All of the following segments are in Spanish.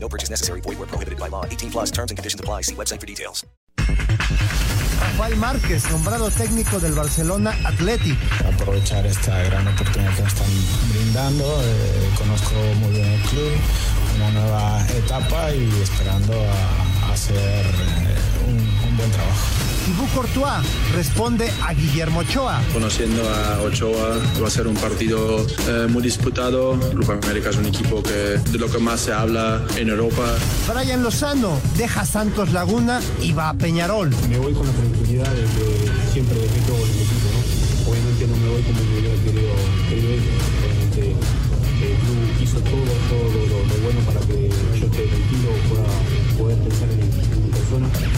No purchase necessary. Void where prohibited by law. 18 plus terms and conditions apply. See website for details. Rafael Márquez, nombrado técnico del Barcelona Athletic. Aprovechar esta gran oportunidad que me están brindando. Eh, conozco muy bien el club, una nueva etapa y esperando a, a hacer eh, un, un buen trabajo. Thibaut Courtois responde a Guillermo Ochoa. Conociendo a Ochoa va a ser un partido eh, muy disputado. Grupo América es un equipo que de lo que más se habla en Europa. Brian Lozano deja Santos Laguna y va a Peñarol. Me voy con la tranquilidad de que siempre dependo del equipo, ¿no? Obviamente no me voy como me hubiera querido, querido. Obviamente el club hizo todo, todo lo, bueno para que yo esté tranquilo, pueda poder pensar en, en mi persona.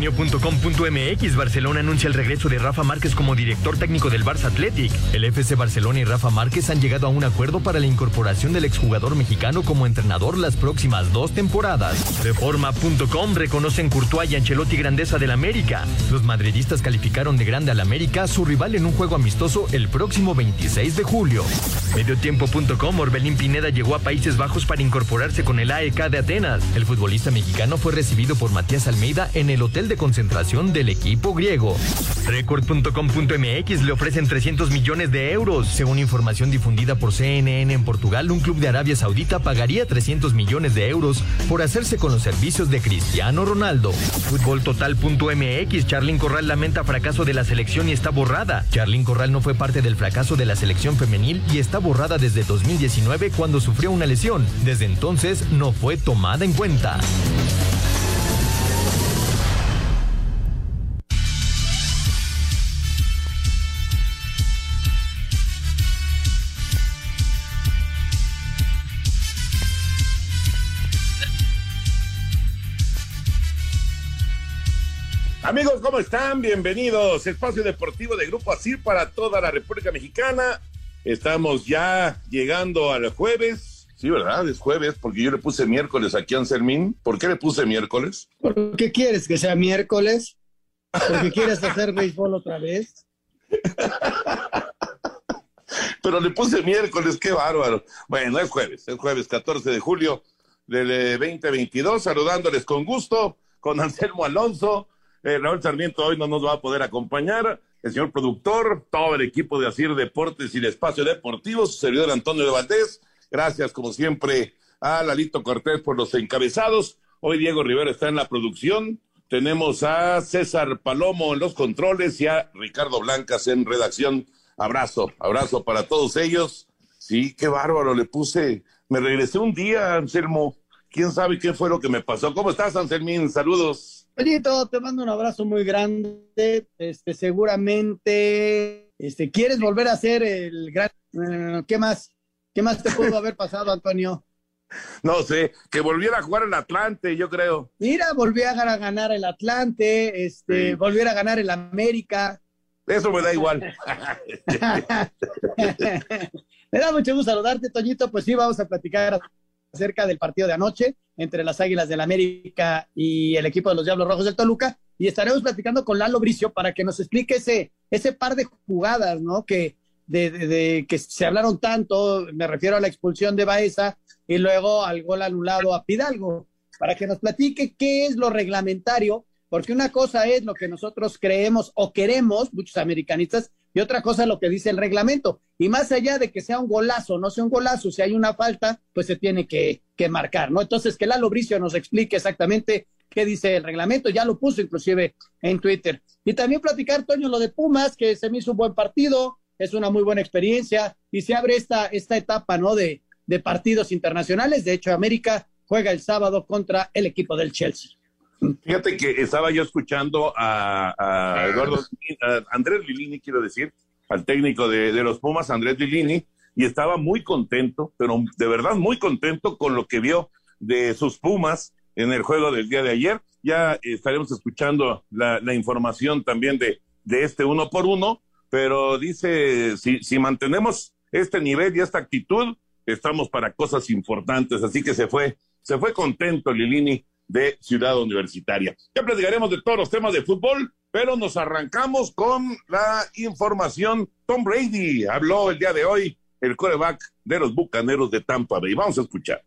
Milenio.com.mx Barcelona anuncia el regreso de Rafa Márquez como director técnico del Barça Athletic. El FC Barcelona y Rafa Márquez han llegado a un acuerdo para la incorporación del exjugador mexicano como entrenador las próximas dos temporadas. Reforma.com reconocen Courtois y Ancelotti grandeza del América. Los madridistas calificaron de grande al América, su rival en un juego amistoso el próximo 26 de julio. Mediotiempo.com Orbelín Pineda llegó a Países Bajos para incorporarse con el AEK de Atenas. El futbolista mexicano fue recibido por Matías Almeida en el hotel de concentración del equipo griego. Record.com.mx le ofrecen 300 millones de euros. Según información difundida por CNN en Portugal, un club de Arabia Saudita pagaría 300 millones de euros por hacerse con los servicios de Cristiano Ronaldo. Fútboltotal.mx Charlín Corral lamenta fracaso de la selección y está borrada. Charlín Corral no fue parte del fracaso de la selección femenil y está borrada desde 2019 cuando sufrió una lesión. Desde entonces no fue tomada en cuenta. Amigos, ¿cómo están? Bienvenidos. Espacio Deportivo de Grupo ASIR para toda la República Mexicana. Estamos ya llegando al jueves. Sí, ¿verdad? Es jueves porque yo le puse miércoles aquí a Anselmín. ¿Por qué le puse miércoles? ¿Por qué quieres que sea miércoles? ¿Porque quieres hacer béisbol otra vez? Pero le puse miércoles, qué bárbaro. Bueno, es jueves, es jueves 14 de julio del eh, 2022. Saludándoles con gusto, con Anselmo Alonso. Eh, Raúl Sarmiento hoy no nos va a poder acompañar. El señor productor, todo el equipo de Asir Deportes y el Espacio Deportivo, su servidor Antonio de Valdés. Gracias, como siempre, a Lalito Cortés por los encabezados. Hoy Diego Rivera está en la producción. Tenemos a César Palomo en los controles y a Ricardo Blancas en redacción. Abrazo, abrazo para todos ellos. Sí, qué bárbaro, le puse. Me regresé un día, Anselmo. ¿Quién sabe qué fue lo que me pasó? ¿Cómo estás, Anselmín? Saludos. Toñito, te mando un abrazo muy grande. Este, seguramente, este, ¿quieres volver a ser el gran? eh, ¿Qué más? ¿Qué más te pudo haber pasado, Antonio? No sé, que volviera a jugar el Atlante, yo creo. Mira, volví a ganar, a ganar el Atlante, este, Sí. volviera a ganar el América. Eso me da igual. Me da mucho gusto saludarte, Toñito. Pues sí, vamos a platicar acerca del partido de anoche entre las Águilas del América y el equipo de los Diablos Rojos del Toluca. Y estaremos platicando con Lalo Bricio para que nos explique ese, ese par de jugadas, ¿no? Que, de- que se hablaron tanto, me refiero a la expulsión de Baeza y luego al gol anulado a Pidalgo, para que nos platique qué es lo reglamentario porque una cosa es lo que nosotros creemos o queremos, muchos americanistas, y otra cosa es lo que dice el reglamento. Y más allá de que sea un golazo, no sea un golazo, si hay una falta, pues se tiene que, que marcar, ¿no? Entonces, que Lalo Bricio nos explique exactamente qué dice el reglamento, ya lo puso inclusive en Twitter. Y también platicar, Toño, lo de Pumas, que se me hizo un buen partido, es una muy buena experiencia y se abre esta, esta etapa, ¿no? De, de partidos internacionales. De hecho, América juega el sábado contra el equipo del Chelsea. Fíjate que estaba yo escuchando a, a Eduardo, a Andrés Lilini, quiero decir, al técnico de, de, los Pumas, Andrés Lilini, y estaba muy contento, pero de verdad muy contento con lo que vio de sus Pumas en el juego del día de ayer. Ya estaremos escuchando la, la información también de, de este uno por uno, pero dice, si, si mantenemos este nivel y esta actitud, estamos para cosas importantes, así que se fue, se fue contento Lilini de Ciudad Universitaria. Ya platicaremos de todos los temas de fútbol, pero nos arrancamos con la información. Tom Brady habló el día de hoy, el coreback de los Bucaneros de Tampa Bay. Vamos a escuchar.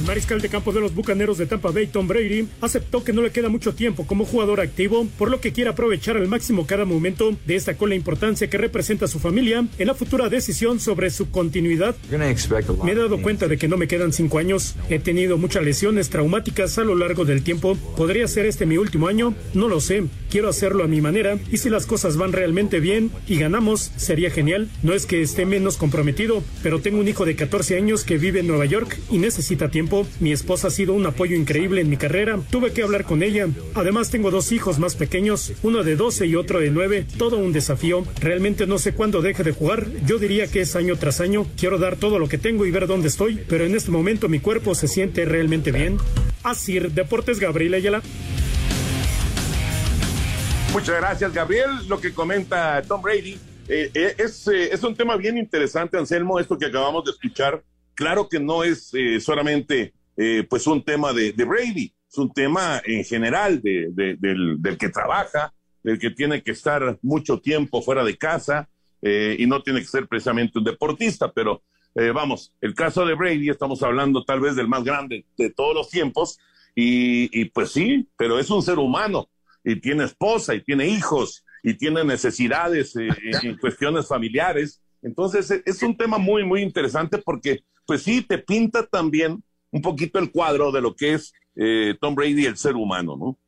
El mariscal de campo de los Bucaneros de Tampa Bay, Tom Brady, aceptó que no le queda mucho tiempo como jugador activo, por lo que quiere aprovechar al máximo cada momento. Destacó la importancia que representa a su familia en la futura decisión sobre su continuidad. Me he dado cuenta de que no me quedan cinco años. He tenido muchas lesiones traumáticas a lo largo del tiempo. ¿Podría ser este mi último año? No lo sé. Quiero hacerlo a mi manera y si las cosas van realmente bien y ganamos, sería genial. No es que esté menos comprometido, pero tengo un hijo de 14 años que vive en Nueva York y necesita tiempo. Mi esposa ha sido un apoyo increíble en mi carrera. Tuve que hablar con ella. Además, tengo dos hijos más pequeños, uno de 12 y otro de 9. Todo un desafío. Realmente no sé cuándo deje de jugar. Yo diría que es año tras año. Quiero dar todo lo que tengo y ver dónde estoy, pero en este momento mi cuerpo se siente realmente bien. Así, Deportes Gabriel Ayala. Muchas gracias, Gabriel. Lo que comenta Tom Brady eh, eh, es, eh, es un tema bien interesante, Anselmo, esto que acabamos de escuchar Claro que no es eh, solamente eh, pues un tema de, de, Brady, es un tema en general de, de, del, del, que trabaja, del que tiene que estar mucho tiempo fuera de casa eh, y no tiene que ser precisamente un deportista, pero eh, vamos, el caso de Brady, estamos hablando tal vez del más grande de todos los tiempos, y, y pues sí, pero es un ser humano y tiene esposa y tiene hijos y tiene necesidades eh, en cuestiones familiares. Entonces es un tema muy, muy interesante porque pues sí, te pinta también un poquito el cuadro de lo que es eh, Tom Brady, el ser humano, ¿no?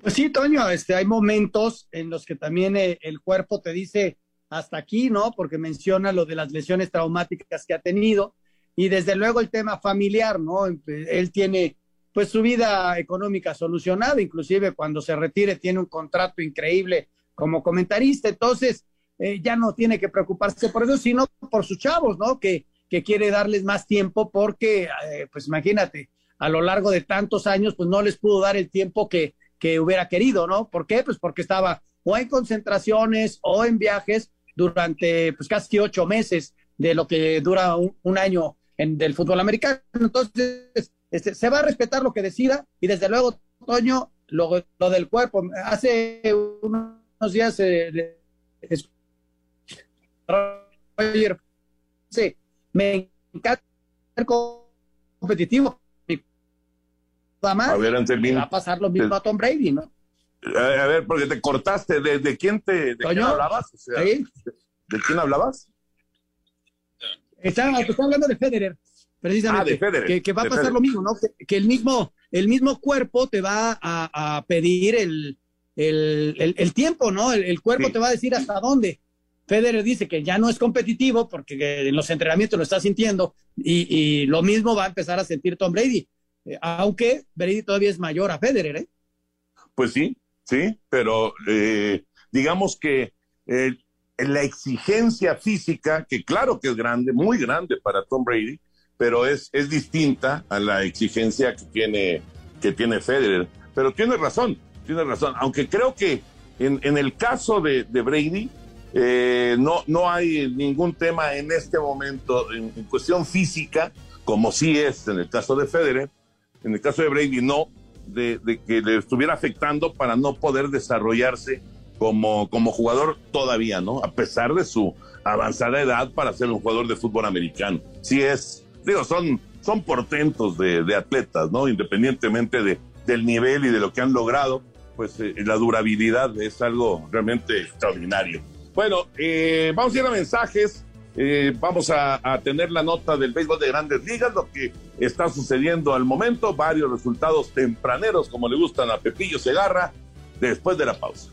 Pues sí, Toño, este, hay momentos en los que también eh, el cuerpo te dice hasta aquí, ¿no? Porque menciona lo de las lesiones traumáticas que ha tenido y desde luego el tema familiar, ¿no? Él tiene pues su vida económica solucionada, inclusive cuando se retire tiene un contrato increíble como comentarista, entonces eh, ya no tiene que preocuparse por eso, sino por sus chavos, ¿no? Que, que quiere darles más tiempo porque, eh, pues imagínate, a lo largo de tantos años, pues no les pudo dar el tiempo que, que hubiera querido, ¿no? ¿Por qué? Pues porque estaba o en concentraciones o en viajes durante pues casi ocho meses de lo que dura un, año en, del fútbol americano. Entonces, este, se va a respetar lo que decida y desde luego, Toño, lo, lo del cuerpo. Hace unos días eh, sí, me encanta ser competitivo. Nada más. A ver, va a pasar lo mismo a Tom Brady, ¿no? A, ver, porque te cortaste. ¿De, de quién te de quién hablabas? O sea, ¿Sí? ¿De quién hablabas? Estaba, estaba hablando de Federer, precisamente. Ah, de Federer. Que, que va a pasar Federer. lo mismo, ¿no? Que, que, el mismo, el mismo cuerpo te va a, a pedir el, el, el, el, tiempo, ¿no? El, el cuerpo Sí. te va a decir hasta dónde. Federer dice que ya no es competitivo porque en los entrenamientos lo está sintiendo y, lo mismo va a empezar a sentir Tom Brady, Eh, aunque Brady todavía es mayor a Federer, ¿eh? Pues sí, sí, pero eh, digamos que eh, la exigencia física, que claro que es grande, muy grande para Tom Brady, pero es, es distinta a la exigencia que tiene, que tiene Federer. Pero tiene razón, tiene razón, aunque creo que en, el caso de Brady, eh, no, no hay ningún tema en este momento en, en cuestión física, como sí es en el caso de Federer, en el caso de Brady no, de, de que le estuviera afectando para no poder desarrollarse como, como jugador todavía, ¿no? A pesar de su avanzada edad para ser un jugador de fútbol americano. Sí es, digo, son, son portentos de, de atletas, ¿no? Independientemente de, del nivel y de lo que han logrado, pues eh, la durabilidad es algo realmente extraordinario. Bueno, eh, vamos a ir a mensajes. Eh, vamos a, a, tener la nota del béisbol de grandes ligas, lo que está sucediendo al momento, varios resultados tempraneros, como le gustan a Pepillo Segarra, después de la pausa.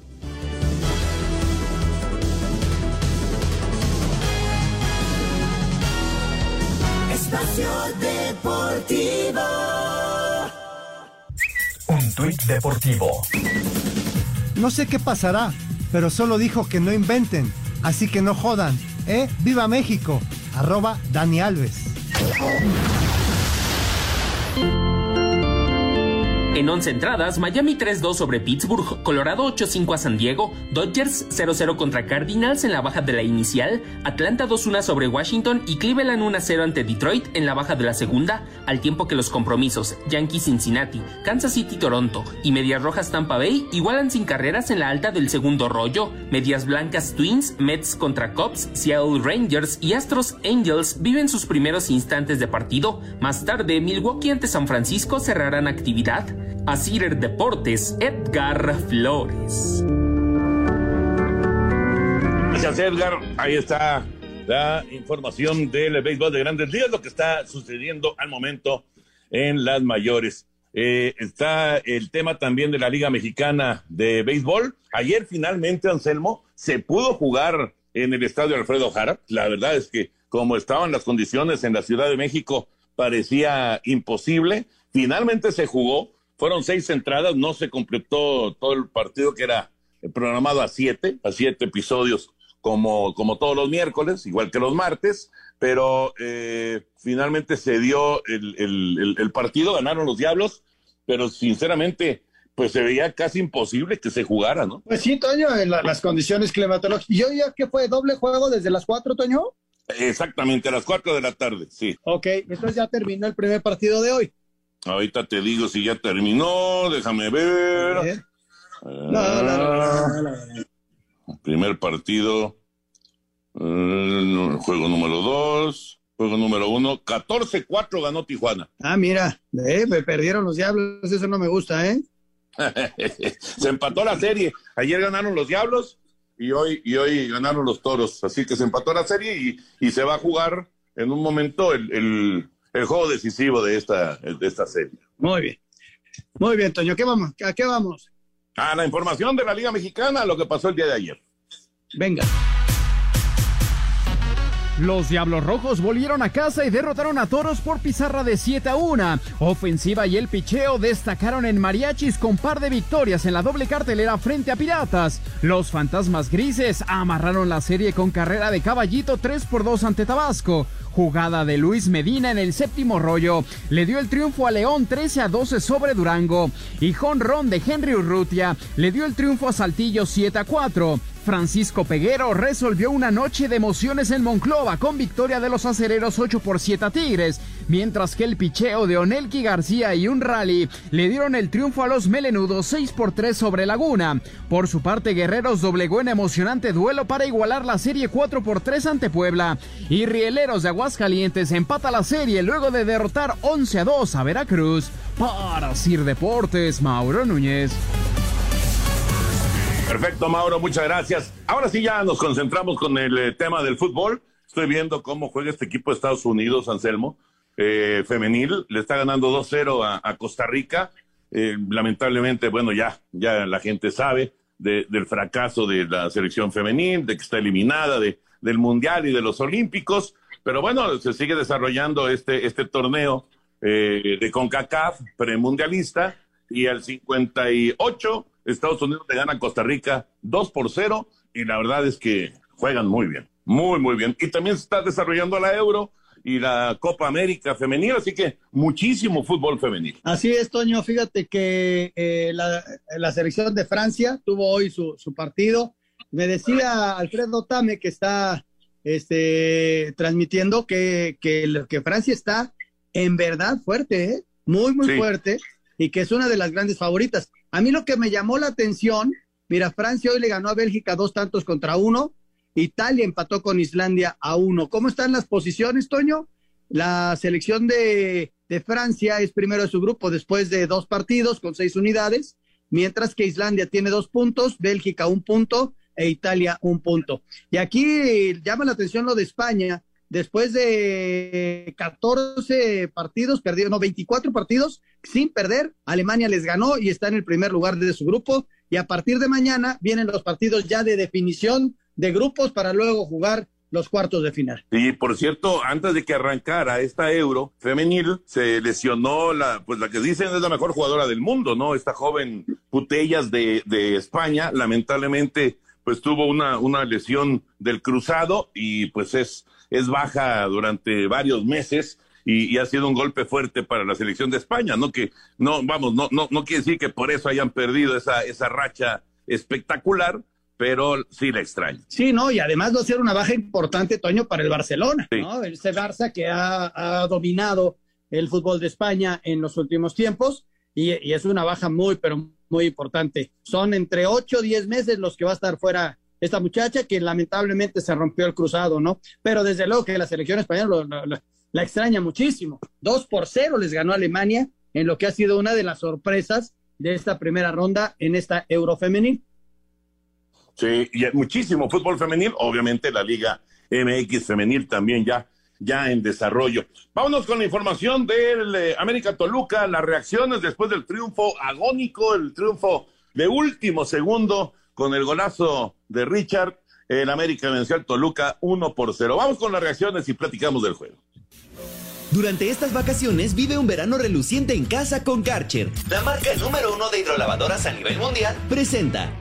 Espacio Deportivo. Un tuit deportivo. No sé qué pasará, pero solo dijo que no inventen, así que no jodan, ¿eh? ¡Viva México! Arroba Dani Alves. En 11 entradas, Miami 3-2 sobre Pittsburgh, Colorado 8-5 a San Diego, Dodgers 0-0 contra Cardinals en la baja de la inicial, Atlanta 2-1 sobre Washington y Cleveland 1-0 ante Detroit en la baja de la segunda, al tiempo que los compromisos Yankees Cincinnati, Kansas City Toronto y Medias Rojas Tampa Bay igualan sin carreras en la alta del segundo rollo, Medias Blancas Twins, Mets contra Cubs, Seattle Rangers y Astros Angels viven sus primeros instantes de partido, más tarde Milwaukee ante San Francisco cerrarán actividad. A Cider Deportes, Edgar Flores. Gracias, Edgar. Ahí está la información del béisbol de grandes días, lo que está sucediendo al momento en las mayores. Eh, está el tema también de la Liga Mexicana de Béisbol. Ayer finalmente, Anselmo, se pudo jugar en el estadio Alfredo Jara. La verdad es que como estaban las condiciones en la Ciudad de México, parecía imposible. Finalmente se jugó fueron seis entradas, no se completó todo el partido que era programado a siete, a siete episodios como, como todos los miércoles, igual que los martes, pero eh, finalmente se dio el, el, el, partido, ganaron los Diablos, pero sinceramente pues se veía casi imposible que se jugara, ¿no? Pues sí, Toño, en la, las condiciones climatológicas. ¿Y hoy ya que fue doble juego desde las cuatro, Toño? Exactamente, a las cuatro de la tarde, sí. Ok, entonces ya terminó el primer partido de hoy. Ahorita te digo si ya terminó, déjame ver. Primer partido, juego número dos, juego número uno, 14-4 ganó Tijuana. Ah, mira, eh, me perdieron los diablos, eso no me gusta, ¿eh? se empató la serie. Ayer ganaron los diablos y hoy, y hoy ganaron los toros. Así que se empató la serie y, y se va a jugar en un momento el, el el juego decisivo de esta, de esta serie. Muy bien. Muy bien, Toño. ¿Qué vamos? ¿A qué vamos? A la información de la Liga Mexicana, lo que pasó el día de ayer. Venga. Los Diablos Rojos volvieron a casa y derrotaron a Toros por pizarra de 7 a 1. Ofensiva y el picheo destacaron en Mariachis con par de victorias en la doble cartelera frente a Piratas. Los Fantasmas Grises amarraron la serie con carrera de caballito 3 por 2 ante Tabasco. Jugada de Luis Medina en el séptimo rollo le dio el triunfo a León 13 a 12 sobre Durango. Y Ron de Henry Urrutia le dio el triunfo a Saltillo 7 a 4. Francisco Peguero resolvió una noche de emociones en Monclova con victoria de los acereros 8 por 7 a Tigres, mientras que el picheo de Onelki García y un rally le dieron el triunfo a los melenudos 6 por 3 sobre Laguna. Por su parte, Guerreros doblegó en emocionante duelo para igualar la serie 4 por 3 ante Puebla y Rieleros de Aguascalientes empata la serie luego de derrotar 11 a 2 a Veracruz. Para Sir Deportes, Mauro Núñez. Perfecto, Mauro, muchas gracias. Ahora sí ya nos concentramos con el eh, tema del fútbol. Estoy viendo cómo juega este equipo de Estados Unidos, Anselmo, eh, femenil. Le está ganando 2-0 a, Costa Rica. Eh, lamentablemente, bueno, ya, ya la gente sabe de, del fracaso de la selección femenil, de que está eliminada de, del Mundial y de los Olímpicos. Pero bueno, se sigue desarrollando este, este torneo eh, de CONCACAF premundialista y al 58 Estados Unidos le gana a Costa Rica 2 por 0 y la verdad es que juegan muy bien, muy, muy bien. Y también se está desarrollando la Euro y la Copa América femenil, así que muchísimo fútbol femenil. Así es, Toño, fíjate que eh, la, la, selección de Francia tuvo hoy su, su, partido. Me decía Alfredo Tame que está este, transmitiendo que, que, que Francia está en verdad fuerte, ¿eh? muy, muy sí. fuerte, y que es una de las grandes favoritas. A mí lo que me llamó la atención, mira, Francia hoy le ganó a Bélgica dos tantos contra uno, Italia empató con Islandia a uno. ¿Cómo están las posiciones, Toño? La selección de, de Francia es primero de su grupo después de dos partidos con seis unidades, mientras que Islandia tiene dos puntos, Bélgica un punto e Italia un punto. Y aquí llama la atención lo de España, después de 14 partidos, perdido, no, 24 partidos sin perder, Alemania les ganó y está en el primer lugar de su grupo. Y a partir de mañana vienen los partidos ya de definición de grupos para luego jugar los cuartos de final. Y por cierto, antes de que arrancara esta Euro femenil, se lesionó la, pues la que dicen es la mejor jugadora del mundo, ¿no? Esta joven Putellas de, de España, lamentablemente, pues tuvo una, una lesión del cruzado y pues es, es baja durante varios meses. Y, y, ha sido un golpe fuerte para la selección de España, ¿no? Que no, vamos, no, no, no quiere decir que por eso hayan perdido esa, esa racha espectacular, pero sí la extraño. Sí, no, y además va a ser una baja importante, Toño, para el Barcelona, sí. ¿no? Ese Barça que ha, ha, dominado el fútbol de España en los últimos tiempos y, y, es una baja muy, pero muy importante. Son entre 8 o 10 meses los que va a estar fuera esta muchacha que lamentablemente se rompió el cruzado, ¿no? Pero desde luego que la selección española la extraña muchísimo. Dos por cero les ganó Alemania en lo que ha sido una de las sorpresas de esta primera ronda en esta Eurofemenil. Sí, y muchísimo fútbol femenil, obviamente la Liga MX femenil también ya, ya en desarrollo. Vámonos con la información del eh, América Toluca, las reacciones después del triunfo agónico, el triunfo de último segundo con el golazo de Richard. El América venció al Toluca 1 por 0. Vamos con las reacciones y platicamos del juego. Durante estas vacaciones vive un verano reluciente en casa con Karcher. La marca número uno de hidrolavadoras a nivel mundial presenta.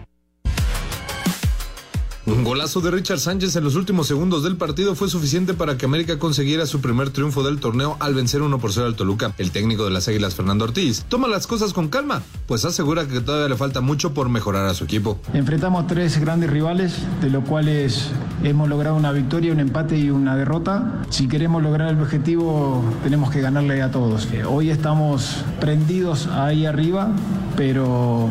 Un golazo de Richard Sánchez en los últimos segundos del partido fue suficiente para que América consiguiera su primer triunfo del torneo al vencer 1 por 0 al Toluca. El técnico de las Águilas, Fernando Ortiz, toma las cosas con calma, pues asegura que todavía le falta mucho por mejorar a su equipo. Enfrentamos tres grandes rivales, de los cuales hemos logrado una victoria, un empate y una derrota. Si queremos lograr el objetivo, tenemos que ganarle a todos. Hoy estamos prendidos ahí arriba, pero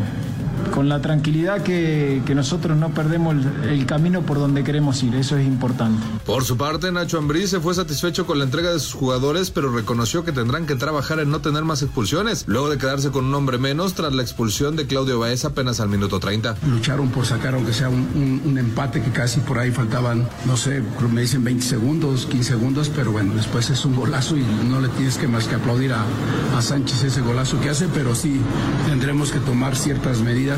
con la tranquilidad que, que nosotros no perdemos el, el, camino por donde queremos ir, eso es importante. Por su parte, Nacho Ambriz se fue satisfecho con la entrega de sus jugadores, pero reconoció que tendrán que trabajar en no tener más expulsiones, luego de quedarse con un hombre menos tras la expulsión de Claudio Baez apenas al minuto 30. Lucharon por sacar aunque sea un, un, un empate que casi por ahí faltaban, no sé, me dicen 20 segundos, 15 segundos, pero bueno, después es un golazo y no le tienes que más que aplaudir a, a Sánchez ese golazo que hace, pero sí tendremos que tomar ciertas medidas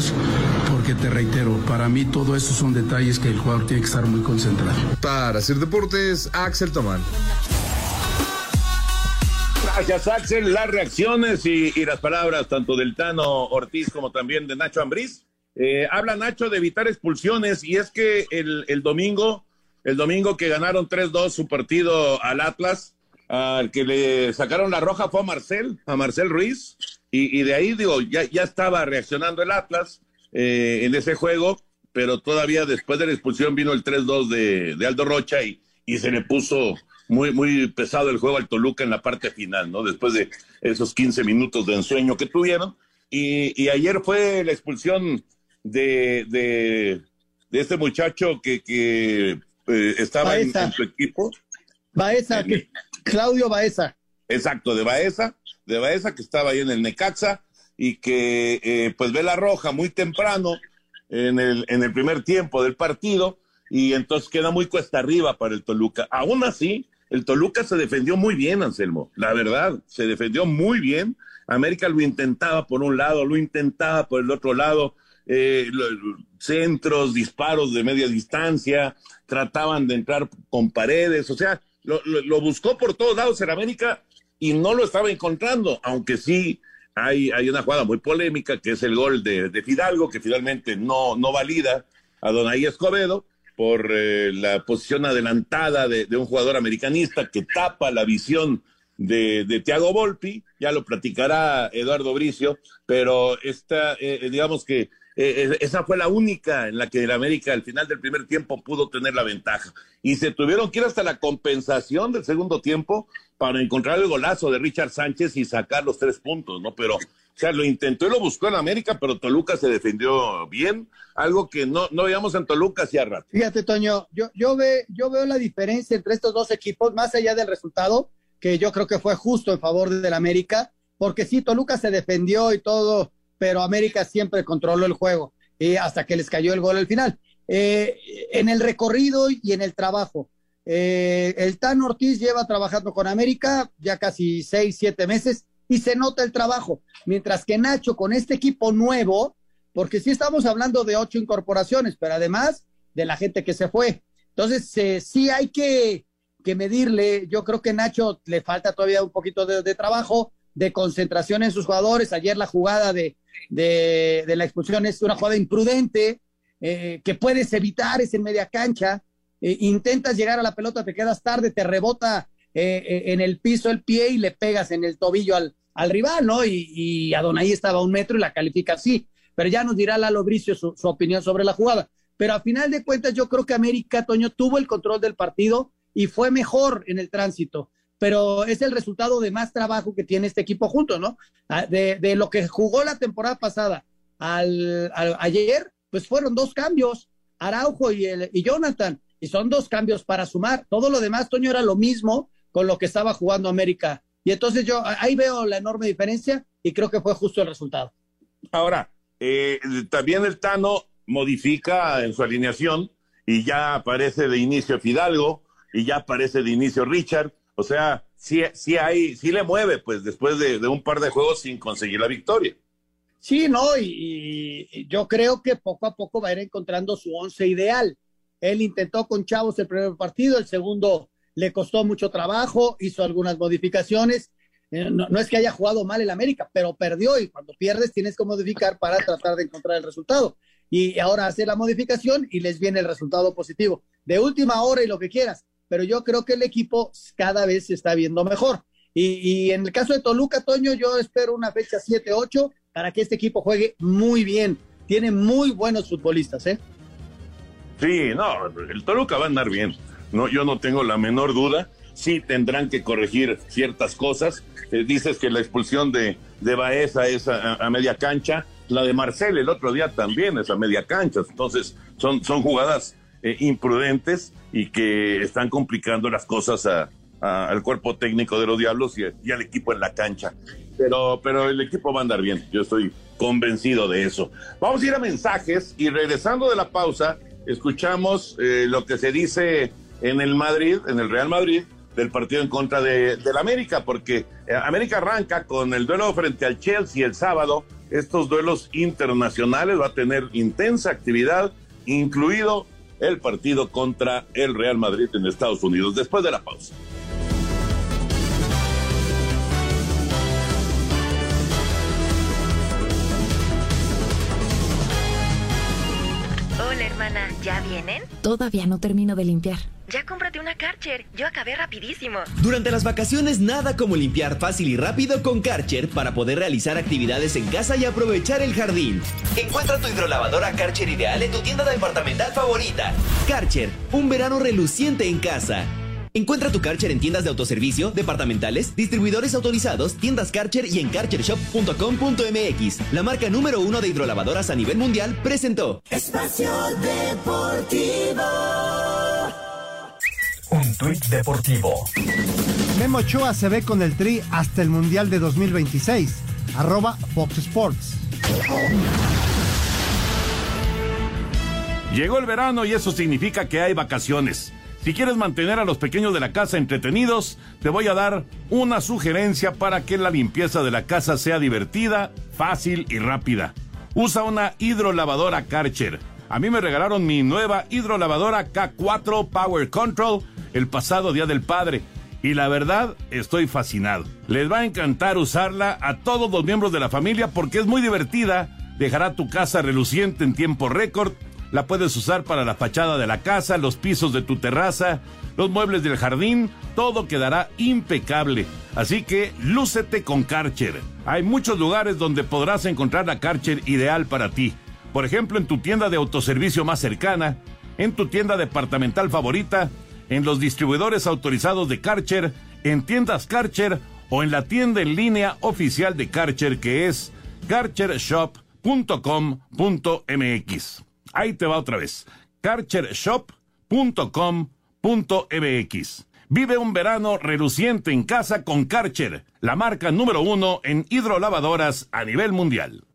porque te reitero, para mí todo eso son detalles que el jugador tiene que estar muy concentrado. Para hacer deportes, Axel Tomán. Gracias, Axel. Las reacciones y, y, las palabras tanto del Tano Ortiz como también de Nacho Ambriz. Eh, habla Nacho de evitar expulsiones y es que el, el domingo, el domingo que ganaron 3-2 su partido al Atlas, al que le sacaron la roja fue a Marcel, a Marcel Ruiz, y, y de ahí digo, ya, ya estaba reaccionando el Atlas eh, en ese juego, pero todavía después de la expulsión vino el 3-2 de, de, Aldo Rocha y, y se le puso muy, muy pesado el juego al Toluca en la parte final, ¿no? Después de esos 15 minutos de ensueño que tuvieron. Y, y ayer fue la expulsión de, de, de este muchacho que, que eh, estaba en, en, su equipo. Baeza, que, Claudio Baeza. Exacto, de Baeza, de Baeza que estaba ahí en el Necaxa y que eh, pues ve la roja muy temprano en el, en el primer tiempo del partido y entonces queda muy cuesta arriba para el Toluca. Aún así, el Toluca se defendió muy bien, Anselmo, la verdad, se defendió muy bien. América lo intentaba por un lado, lo intentaba por el otro lado, eh, centros, disparos de media distancia, trataban de entrar con paredes, o sea, lo, lo, lo, buscó por todos lados en América y no lo estaba encontrando, aunque sí hay, hay una jugada muy polémica que es el gol de, de Fidalgo, que finalmente no, no valida a Donaí Escobedo por eh, la posición adelantada de, un jugador americanista que tapa la visión de, de Thiago Volpi, ya lo platicará Eduardo Bricio, pero esta, eh, digamos que eh, esa fue la única en la que el América al final del primer tiempo pudo tener la ventaja. Y se tuvieron que ir hasta la compensación del segundo tiempo para encontrar el golazo de Richard Sánchez y sacar los tres puntos, ¿no? Pero, o sea, lo intentó y lo buscó en América, pero Toluca se defendió bien, algo que no, no veíamos en Toluca hacía rato. Fíjate, Toño, yo, yo, yo veo la diferencia entre estos dos equipos, más allá del resultado, que yo creo que fue justo en favor del América, porque sí, Toluca se defendió y todo, pero América siempre controló el juego y hasta que les cayó el gol al final. Eh, en el recorrido y en el trabajo. Eh, el Tan Ortiz lleva trabajando con América ya casi seis, siete meses y se nota el trabajo. Mientras que Nacho con este equipo nuevo, porque sí estamos hablando de ocho incorporaciones, pero además de la gente que se fue. Entonces, eh, sí hay que, que, medirle. Yo creo que Nacho le falta todavía un poquito de, trabajo, de concentración en sus jugadores. Ayer la jugada de, de, de la expulsión es una jugada imprudente eh, que puedes evitar, es en media cancha. Eh, intentas llegar a la pelota, te quedas tarde, te rebota en el piso el pie y le pegas en el tobillo al, al rival, ¿no? Y, y Adonai estaba un metro y la califica así. Pero ya nos dirá Lalo Bricio su, su opinión sobre la jugada pero a final de cuentas yo creo que América, Toño, tuvo el control del partido y fue mejor en el tránsito, pero es el resultado de más trabajo que tiene este equipo junto, ¿no? Ah, de, de lo que jugó la temporada pasada al, ayer, pues fueron dos cambios, Araujo y, el, y Jonathan, y son dos cambios para sumar. Todo lo demás, Toño, era lo mismo con lo que estaba jugando América. Y entonces yo ahí veo la enorme diferencia y creo que fue justo el resultado. Ahora, eh, también el Tano modifica en su alineación y ya aparece de inicio Fidalgo y ya aparece de inicio Richard. O sea, sí, sí, hay, sí le mueve, pues después de, un par de juegos sin conseguir la victoria. Sí, no, y, yo creo que poco a poco va a ir encontrando su once ideal. Él intentó con Chavos el primer partido, el segundo le costó mucho trabajo, hizo algunas modificaciones. Eh, no, es que haya jugado mal el América, pero perdió y cuando pierdes tienes que modificar para tratar de encontrar el resultado y ahora hacer la modificación y les viene el resultado positivo. De última hora y lo que quieras, pero yo creo que el equipo cada vez se está viendo mejor. Y, en el caso de Toluca, Toño, yo espero una fecha 7-8 para que este equipo juegue muy bien. Tiene muy buenos futbolistas, ¿eh? Sí, no, el Toluca va a andar bien. No, yo no tengo la menor duda. Sí tendrán que corregir ciertas cosas. Eh, dices que la expulsión de, de Baeza es a media cancha la de Marcel el otro día también es a media cancha. Entonces, son, son jugadas eh, imprudentes y que están complicando las cosas al cuerpo técnico de los Diablos y, al equipo en la cancha. Pero, pero el equipo va a andar bien. Yo estoy convencido de eso. Vamos a ir a mensajes y regresando de la pausa, escuchamos eh, lo que se dice en el Madrid, en el Real Madrid, del partido en contra de, del América, porque eh, América arranca con el duelo frente al Chelsea el sábado estos duelos internacionales, va a tener intensa actividad, incluido el partido contra el Real Madrid en Estados Unidos, después de la pausa. Hola hermana, ¿ya vienen? Todavía no termino de limpiar. Ya cómprate una Karcher. Yo acabé rapidísimo. Durante las vacaciones nada como limpiar fácil y rápido con Karcher para poder realizar actividades en casa y aprovechar el jardín. Encuentra tu hidrolavadora Karcher ideal en tu tienda departamental favorita. Karcher, un verano reluciente en casa. Encuentra tu Karcher en tiendas de autoservicio, departamentales, distribuidores autorizados, tiendas Karcher y en karchershop.com.mx. La marca número uno de hidrolavadoras a nivel mundial presentó Espacio Deportivo. Un tuit deportivo. Memo Ochoa se ve con el Tri hasta el Mundial de 2026. Arroba Fox Sports. Llegó el verano y eso significa que hay vacaciones. Si quieres mantener a los pequeños de la casa entretenidos, te voy a dar una sugerencia para que la limpieza de la casa sea divertida, fácil y rápida. Usa una hidrolavadora Karcher. A mí me regalaron mi nueva hidrolavadora K4 Power Control el pasado Día del Padre. Y la verdad, estoy fascinado. Les va a encantar usarla a todos los miembros de la familia porque es muy divertida. Dejará tu casa reluciente en tiempo récord. La puedes usar para la fachada de la casa, los pisos de tu terraza, los muebles del jardín. Todo quedará impecable. Así que lúcete con Karcher. Hay muchos lugares donde podrás encontrar la Karcher ideal para ti. Por ejemplo, en tu tienda de autoservicio más cercana, en tu tienda departamental favorita, en los distribuidores autorizados de Karcher, en tiendas Karcher o en la tienda en línea oficial de Karcher que es karchershop.com.mx. Ahí te va otra vez. karchershop.com.mx. Vive un verano reluciente en casa con Karcher, la marca número uno en hidrolavadoras a nivel mundial.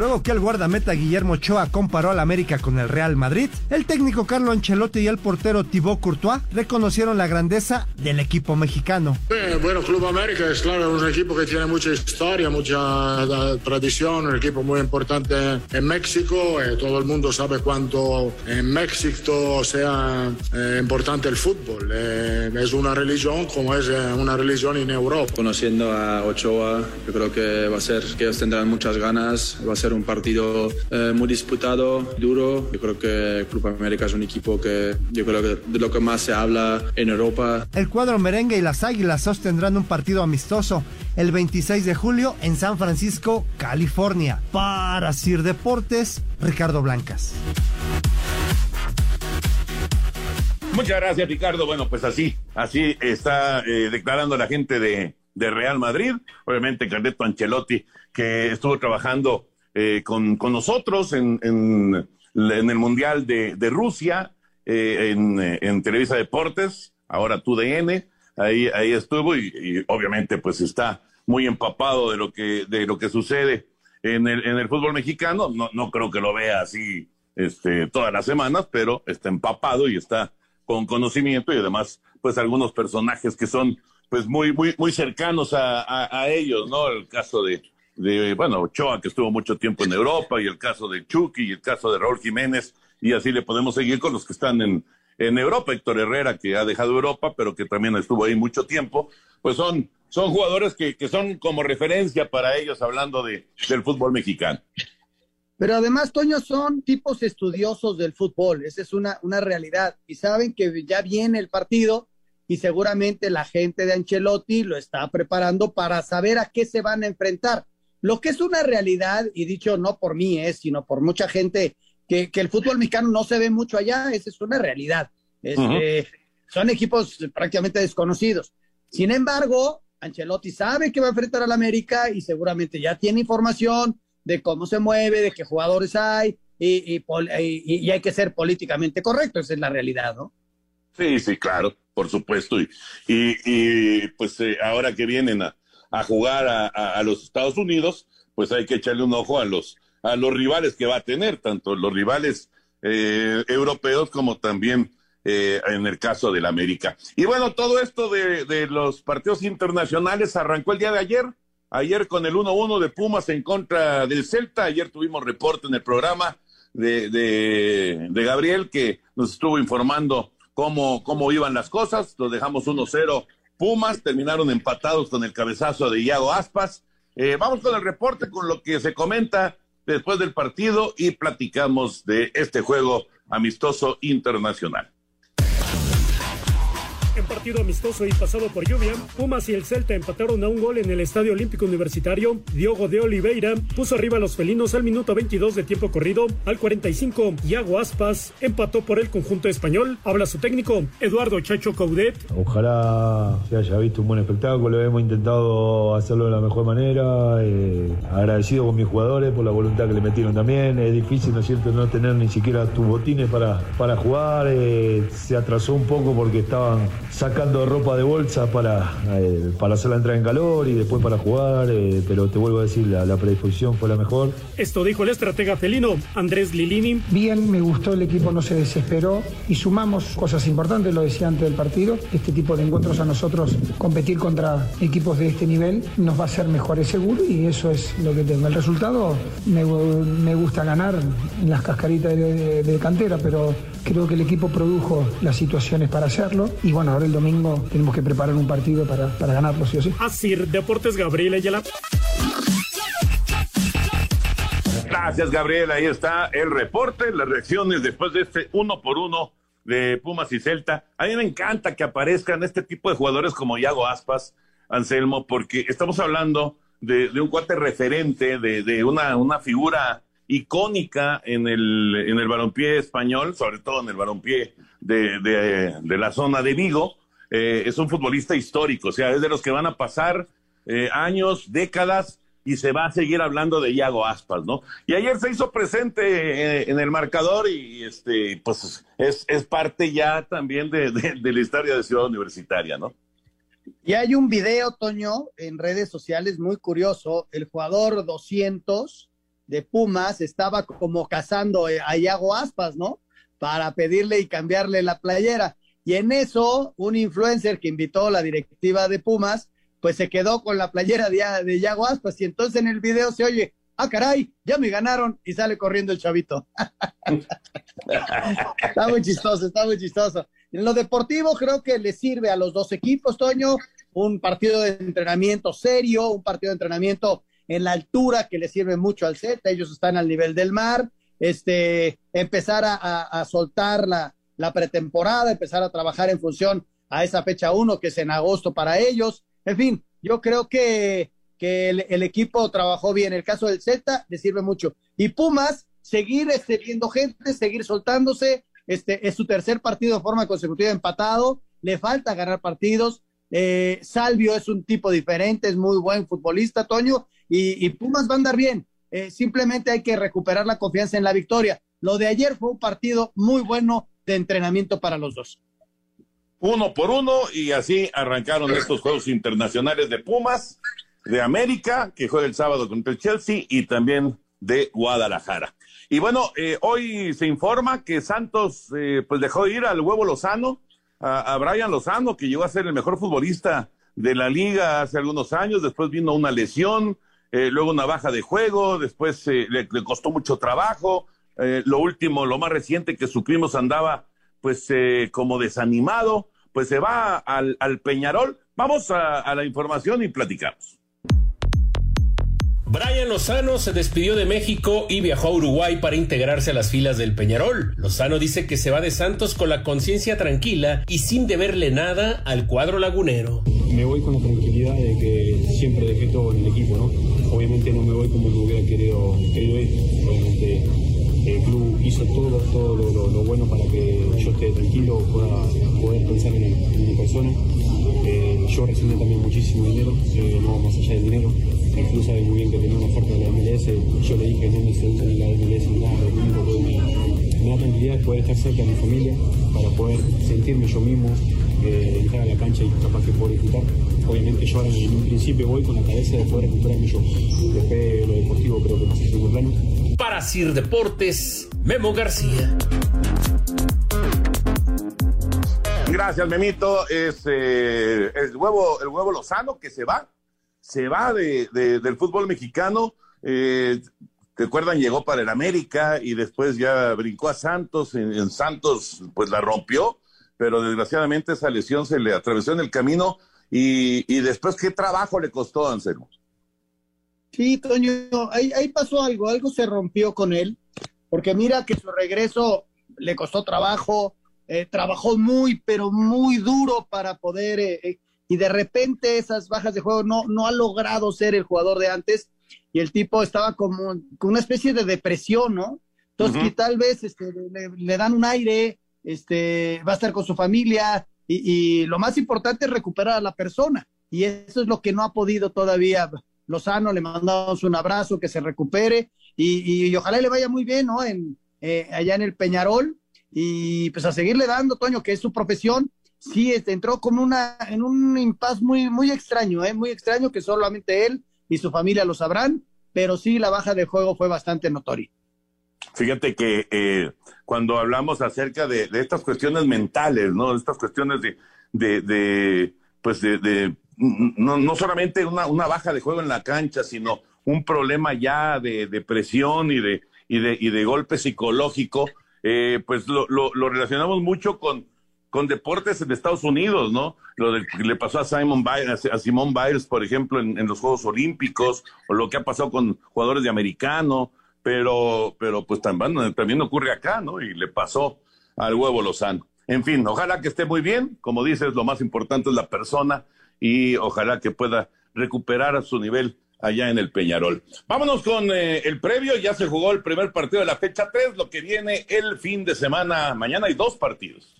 Luego que el guardameta Guillermo Ochoa comparó al América con el Real Madrid, el técnico Carlo Ancelotti y el portero Thibaut Courtois reconocieron la grandeza del equipo mexicano. Eh, bueno, Club América es claro, un equipo que tiene mucha historia, mucha eh, tradición, un equipo muy importante en México. Eh, todo el mundo sabe cuánto en México sea eh, importante el fútbol. Eh, es una religión como es eh, una religión en Europa. Conociendo a Ochoa, yo creo que va a ser que ellos tendrán muchas ganas, va a ser un partido eh, muy disputado, duro. Yo creo que Club América es un equipo que yo creo que de lo que más se habla en Europa. El cuadro merengue y las águilas sostendrán un partido amistoso el 26 de julio en San Francisco, California. Para Sir Deportes, Ricardo Blancas. Muchas gracias, Ricardo. Bueno, pues así, así está eh, declarando la gente de, de Real Madrid. Obviamente, Carleto Ancelotti, que estuvo trabajando eh, con, con, nosotros en, en, el Mundial de, de Rusia, eh, en, en, Televisa Deportes, ahora TUDN, ahí, ahí estuvo y, obviamente pues está muy empapado de lo que, de lo que sucede en el, en el fútbol mexicano. No, no creo que lo vea así este, todas las semanas, pero está empapado y está con conocimiento y además pues algunos personajes que son pues muy, muy, muy cercanos a, a ellos, ¿no? El caso de, de, bueno, Ochoa, que estuvo mucho tiempo en Europa, y el caso de Chucky, y el caso de Raúl Jiménez, y así le podemos seguir con los que están en, en Europa. Héctor Herrera, que ha dejado Europa, pero que también estuvo ahí mucho tiempo, pues son, son jugadores que, que son como referencia para ellos hablando de, del fútbol mexicano. Pero además, Toño, son tipos estudiosos del fútbol, esa es una, una realidad, y saben que ya viene el partido y seguramente la gente de Ancelotti lo está preparando para saber a qué se van a enfrentar. Lo que es una realidad, y dicho no por mí, eh, sino por mucha gente, que, que, el fútbol mexicano no se ve mucho allá, esa es una realidad. Este, uh -huh. Son equipos prácticamente desconocidos. Sin embargo, Ancelotti sabe que va a enfrentar al América y seguramente ya tiene información de cómo se mueve, de qué jugadores hay, y, y, y, y hay que ser políticamente correcto, esa es la realidad, ¿no? Sí, sí, claro, por supuesto. Y, y pues eh, ahora que vienen a, a jugar a, los Estados Unidos, pues hay que echarle un ojo a los, a los rivales que va a tener, tanto los rivales eh, europeos como también eh, en el caso del América. Y bueno, todo esto de, de, los partidos internacionales arrancó el día de ayer, ayer con el 1-1 de Pumas en contra del Celta, ayer tuvimos reporte en el programa de, de, de Gabriel que nos estuvo informando cómo, cómo iban las cosas, los dejamos 1-0 Pumas, terminaron empatados con el cabezazo de Iago Aspas. Eh, vamos con el reporte, con lo que se comenta después del partido y platicamos de este juego amistoso internacional. Partido amistoso y pasado por lluvia, Pumas y el Celta empataron a un gol en el Estadio Olímpico Universitario. Diogo de Oliveira puso arriba a los felinos al minuto 22 de tiempo corrido. Al 45, Iago Aspas empató por el conjunto español. Habla su técnico, Eduardo Chacho Coudet. Ojalá se haya visto un buen espectáculo. Hemos intentado hacerlo de la mejor manera. Eh, agradecido con mis jugadores por la voluntad que le metieron también. Es difícil, ¿no es cierto?, no tener ni siquiera tus botines para, para jugar. Eh, se atrasó un poco porque estaban sacando ropa de bolsa para, eh, para hacer la entrada en calor y después para jugar, eh, pero te vuelvo a decir, la, la, predisposición fue la mejor. Esto dijo el estratega felino Andrés Lilini. Bien, me gustó, el equipo no se desesperó y sumamos cosas importantes, lo decía antes del partido, este tipo de encuentros a nosotros, competir contra equipos de este nivel nos va a hacer mejores seguro y eso es lo que tengo. El resultado me, me gusta ganar en las cascaritas de, de, de cantera, pero creo que el equipo produjo las situaciones para hacerlo y bueno, ahora el domingo tenemos que preparar un partido para, para ganarlo, sí o sí. Así, Deportes Gabriel Ayala. Gracias, Gabriel. Ahí está el reporte, las reacciones después de este uno por uno de Pumas y Celta. A mí me encanta que aparezcan este tipo de jugadores como Iago Aspas, Anselmo, porque estamos hablando de, de un cuate referente, de, de una, una figura icónica en el, en el balompié español, sobre todo en el balompié de, de, la zona de Vigo. Eh, es un futbolista histórico, o sea, es de los que van a pasar eh, años, décadas y se va a seguir hablando de Iago Aspas, ¿no? Y ayer se hizo presente eh, en el marcador y este, pues es, es parte ya también de, de, la historia de Ciudad Universitaria, ¿no? Y hay un video, Toño, en redes sociales muy curioso. El jugador 200 de Pumas estaba como cazando a Iago Aspas, ¿no? Para pedirle y cambiarle la playera. Y en eso, un influencer que invitó a la directiva de Pumas pues se quedó con la playera de, de Yago Aspas y entonces en el video se oye, ah, caray, ya me ganaron y sale corriendo el chavito. está muy chistoso, está muy chistoso. En lo deportivo creo que le sirve a los dos equipos, Toño, un partido de entrenamiento serio, un partido de entrenamiento en la altura que le sirve mucho al Z, ellos están al nivel del mar, este, empezar a, a, soltar la, la pretemporada, empezar a trabajar en función a esa fecha uno que es en agosto para ellos, en fin, yo creo que, el, equipo trabajó bien. El caso del Celta le sirve mucho. Y Pumas, seguir este, gente, seguir soltándose. Este es su tercer partido de forma consecutiva empatado. Le falta ganar partidos. Eh, Salvio es un tipo diferente, es muy buen futbolista, Toño, y, Pumas va a andar bien. Eh, simplemente hay que recuperar la confianza en la victoria. Lo de ayer fue un partido muy bueno de entrenamiento para los dos uno por uno y así arrancaron estos Juegos Internacionales de Pumas, de América, que juega el sábado contra el Chelsea y también de Guadalajara. Y bueno, eh, hoy se informa que Santos eh, pues dejó ir al huevo Lozano, a, Brian Lozano, que llegó a ser el mejor futbolista de la liga hace algunos años, después vino una lesión, eh, luego una baja de juego, después le, le, costó mucho trabajo, lo último, lo más reciente que supimos andaba pues como desanimado, pues se va al, Peñarol. Vamos a, la información y platicamos. Brian Lozano se despidió de México y viajó a Uruguay para integrarse a las filas del Peñarol. Lozano dice que se va de Santos con la conciencia tranquila y sin deberle nada al cuadro lagunero. Me voy con la tranquilidad de que siempre dejé todo en el equipo, ¿no? Obviamente no me voy como me hubiera querido, querido ir. Obviamente el club hizo todo, todo lo, bueno para que yo esté tranquilo, pueda poder pensar en, mi persona. Eh, yo recibí también muchísimo dinero, eh, no más allá del dinero. El club sabe muy bien que tenía una oferta de la MLS. Yo le dije, no me seduce ni la MLS ni nada, lo único que me, da tranquilidad es poder estar cerca de mi familia para poder sentirme yo mismo, eh, a la cancha y capaz que poder disfrutar. Obviamente yo ahora en un principio voy con la cabeza de poder recuperarme yo. Después lo deportivo creo que pasa a segundo plano para Sir Deportes, Memo García. Gracias, Memito. Es eh, el, huevo, el huevo Lozano que se va, se va de, del fútbol mexicano. Eh, recuerdan, llegó para el América y después ya brincó a Santos. En, Santos, pues la rompió, pero desgraciadamente esa lesión se le atravesó en el camino. Y, y después, ¿qué trabajo le costó, Anselmo? Sí, Toño, ahí, ahí pasó algo, algo se rompió con él, porque mira que su regreso le costó trabajo, eh, trabajó muy, pero muy duro para poder, eh, eh, y de repente esas bajas de juego no, no ha logrado ser el jugador de antes, y el tipo estaba como con una especie de depresión, ¿no? Entonces, que tal vez este, le, dan un aire, este, va a estar con su familia, y, y lo más importante es recuperar a la persona, y eso es lo que no ha podido todavía Lozano, le mandamos un abrazo, que se recupere y, ojalá le vaya muy bien, ¿no? En, eh, allá en el Peñarol y pues a seguirle dando, Toño, que es su profesión. Sí, este, entró como una, en un impas muy, muy extraño, ¿eh? Muy extraño que solamente él y su familia lo sabrán, pero sí la baja de juego fue bastante notoria. Fíjate que eh, cuando hablamos acerca de, estas cuestiones mentales, ¿no? Estas cuestiones de, de, de pues de, no, no solamente una, una, baja de juego en la cancha, sino un problema ya de depresión y de, y de, y de golpe psicológico, eh, pues lo, lo, relacionamos mucho con, con deportes en Estados Unidos, ¿no? Lo que le pasó a Simon Biles, a Simone Biles, por ejemplo, en, los Juegos Olímpicos, o lo que ha pasado con jugadores de americano, pero, pero pues también, también ocurre acá, ¿no? Y le pasó al huevo Lozano. En fin, ojalá que esté muy bien. Como dices, lo más importante es la persona y ojalá que pueda recuperar su nivel allá en el Peñarol. Vámonos con eh, el previo, ya se jugó el primer partido de la fecha 3, lo que viene el fin de semana, mañana hay dos partidos.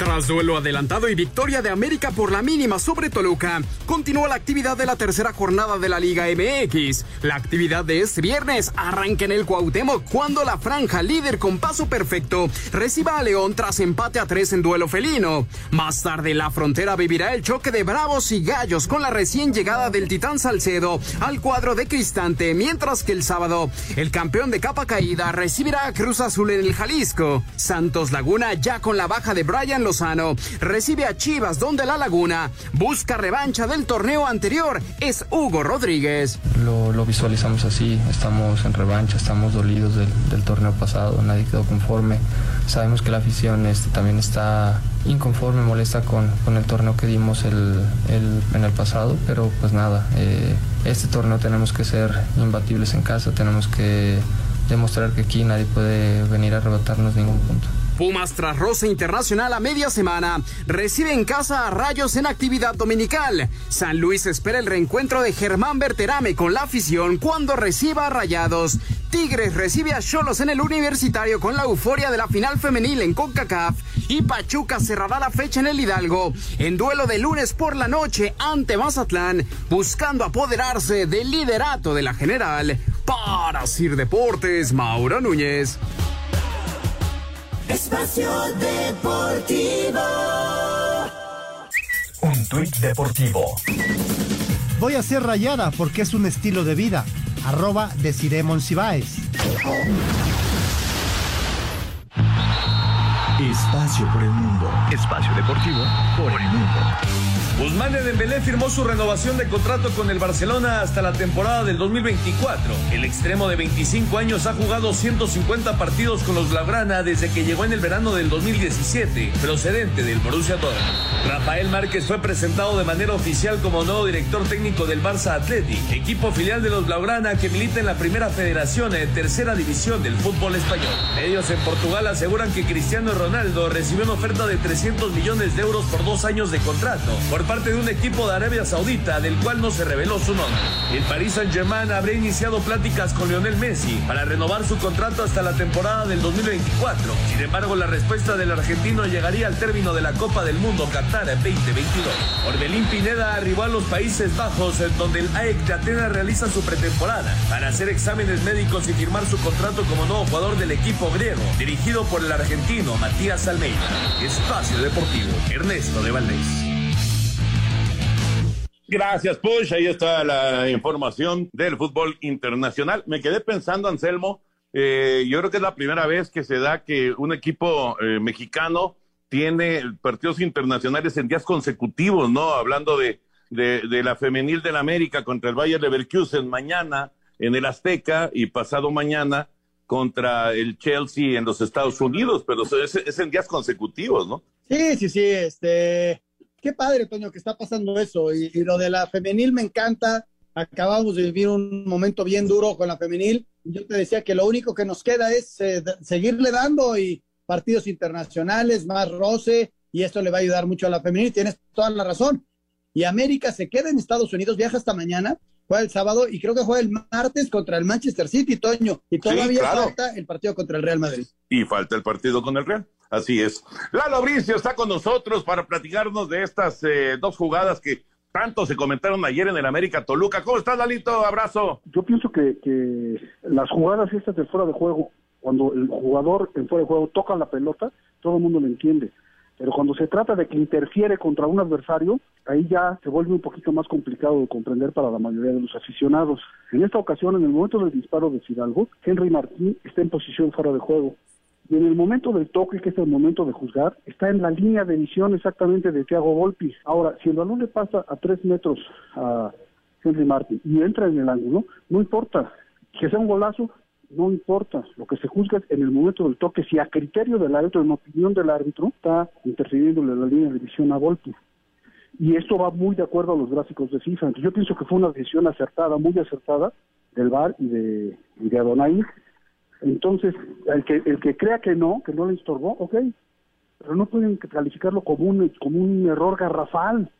Tras duelo adelantado y victoria de América por la mínima sobre Toluca, continúa la actividad de la tercera jornada de la Liga MX. La actividad de este viernes arranca en el Cuauhtémoc cuando la franja líder con paso perfecto reciba a León tras empate a tres en duelo felino. Más tarde la frontera vivirá el choque de Bravos y Gallos con la recién llegada del Titán Salcedo al cuadro de Cristante, mientras que el sábado el campeón de capa caída recibirá a Cruz Azul en el Jalisco. Santos Laguna ya con la baja de Brian Lozano recibe a Chivas donde la Laguna busca revancha del torneo anterior. Es Hugo Rodríguez. Lo, lo visualizamos así, estamos en revancha, estamos dolidos del, del, torneo pasado, nadie quedó conforme. Sabemos que la afición este, también está inconforme, molesta con, con el torneo que dimos el, el, en el pasado, pero pues nada, eh, este torneo tenemos que ser imbatibles en casa, tenemos que demostrar que aquí nadie puede venir a arrebatarnos ningún punto. Pumas tras roce internacional a media semana recibe en casa a Rayos en actividad dominical. San Luis espera el reencuentro de Germán Berterame con la afición cuando reciba a Rayados. Tigres recibe a Cholos en el universitario con la euforia de la final femenil en CONCACAF y Pachuca cerrará la fecha en el Hidalgo en duelo de lunes por la noche ante Mazatlán buscando apoderarse del liderato de la general. Para Sir Deportes, Mauro Núñez. Espacio Deportivo. Un tuit deportivo. Voy a ser rayada porque es un estilo de vida. Arroba Desiree Monsiváis. Espacio por el mundo. Espacio deportivo por el mundo. Ousmane Dembélé firmó su renovación de contrato con el Barcelona hasta la temporada del 2024. El extremo de 25 años ha jugado 150 partidos con los Blaugrana desde que llegó en el verano del 2017, procedente del Borussia Dortmund. Rafael Márquez fue presentado de manera oficial como nuevo director técnico del Barça Athletic, equipo filial de los Blaugrana que milita en la Primera Federación de Tercera División del fútbol español. Medios en Portugal aseguran que Cristiano Ronaldo recibió una oferta de 300 millones de euros por dos años de contrato parte de un equipo de Arabia Saudita del cual no se reveló su nombre. El Paris Saint-Germain habría iniciado pláticas con Lionel Messi para renovar su contrato hasta la temporada del 2024. Sin embargo, la respuesta del argentino llegaría al término de la Copa del Mundo Qatar 2022. Orbelín Pineda arribó a los Países Bajos, en donde el AEK de Atenas realiza su pretemporada para hacer exámenes médicos y firmar su contrato como nuevo jugador del equipo griego, dirigido por el argentino Matías Almeida. Espacio Deportivo, Ernesto de Valdés. Gracias, Push. Ahí está la información del fútbol internacional. Me quedé pensando, Anselmo, eh, yo creo que es la primera vez que se da que un equipo eh, mexicano tiene partidos internacionales en días consecutivos, ¿no? Hablando de, de, la femenil del América contra el Bayern Leverkusen mañana en el Azteca y pasado mañana contra el Chelsea en los Estados Unidos, pero es, es en días consecutivos, ¿no? Sí, sí, sí, este, qué padre, Toño, que está pasando eso. Y, lo de la femenil me encanta. Acabamos de vivir un momento bien duro con la femenil. Yo te decía que lo único que nos queda es eh, seguirle dando y partidos internacionales, más roce, y esto le va a ayudar mucho a la femenil. Tienes toda la razón. Y América se queda en Estados Unidos, viaja hasta mañana, juega el sábado y creo que juega el martes contra el Manchester City, Toño. Y todavía Sí, claro. falta el partido contra el Real Madrid. Y falta el partido con el Real. Así es. Lalo Bricio está con nosotros para platicarnos de estas eh, dos jugadas que tanto se comentaron ayer en el América Toluca. ¿Cómo estás, Lalito? Abrazo. Yo pienso que, que las jugadas estas de fuera de juego, cuando el jugador en fuera de juego toca la pelota, todo el mundo lo entiende. Pero cuando se trata de que interfiere contra un adversario, ahí ya se vuelve un poquito más complicado de comprender para la mayoría de los aficionados. En esta ocasión, en el momento del disparo de Fidalgo, Henry Martín está en posición fuera de juego. Y en el momento del toque, que es el momento de juzgar, está en la línea de visión exactamente de Thiago Volpi. Ahora, si el balón le pasa a tres metros a Henry Martin y entra en el ángulo, no importa. Que sea un golazo, no importa. Lo que se juzga en el momento del toque, si a criterio del árbitro, en opinión del árbitro, está interfiriendo en la línea de visión a Volpi. Y esto va muy de acuerdo a los gráficos de. Entonces, yo pienso que fue una decisión acertada, muy acertada, del VAR y de, y de Adonai. Entonces, el que, el que crea que no, que no le estorbó, ok, pero no pueden calificarlo como un, como un error garrafal,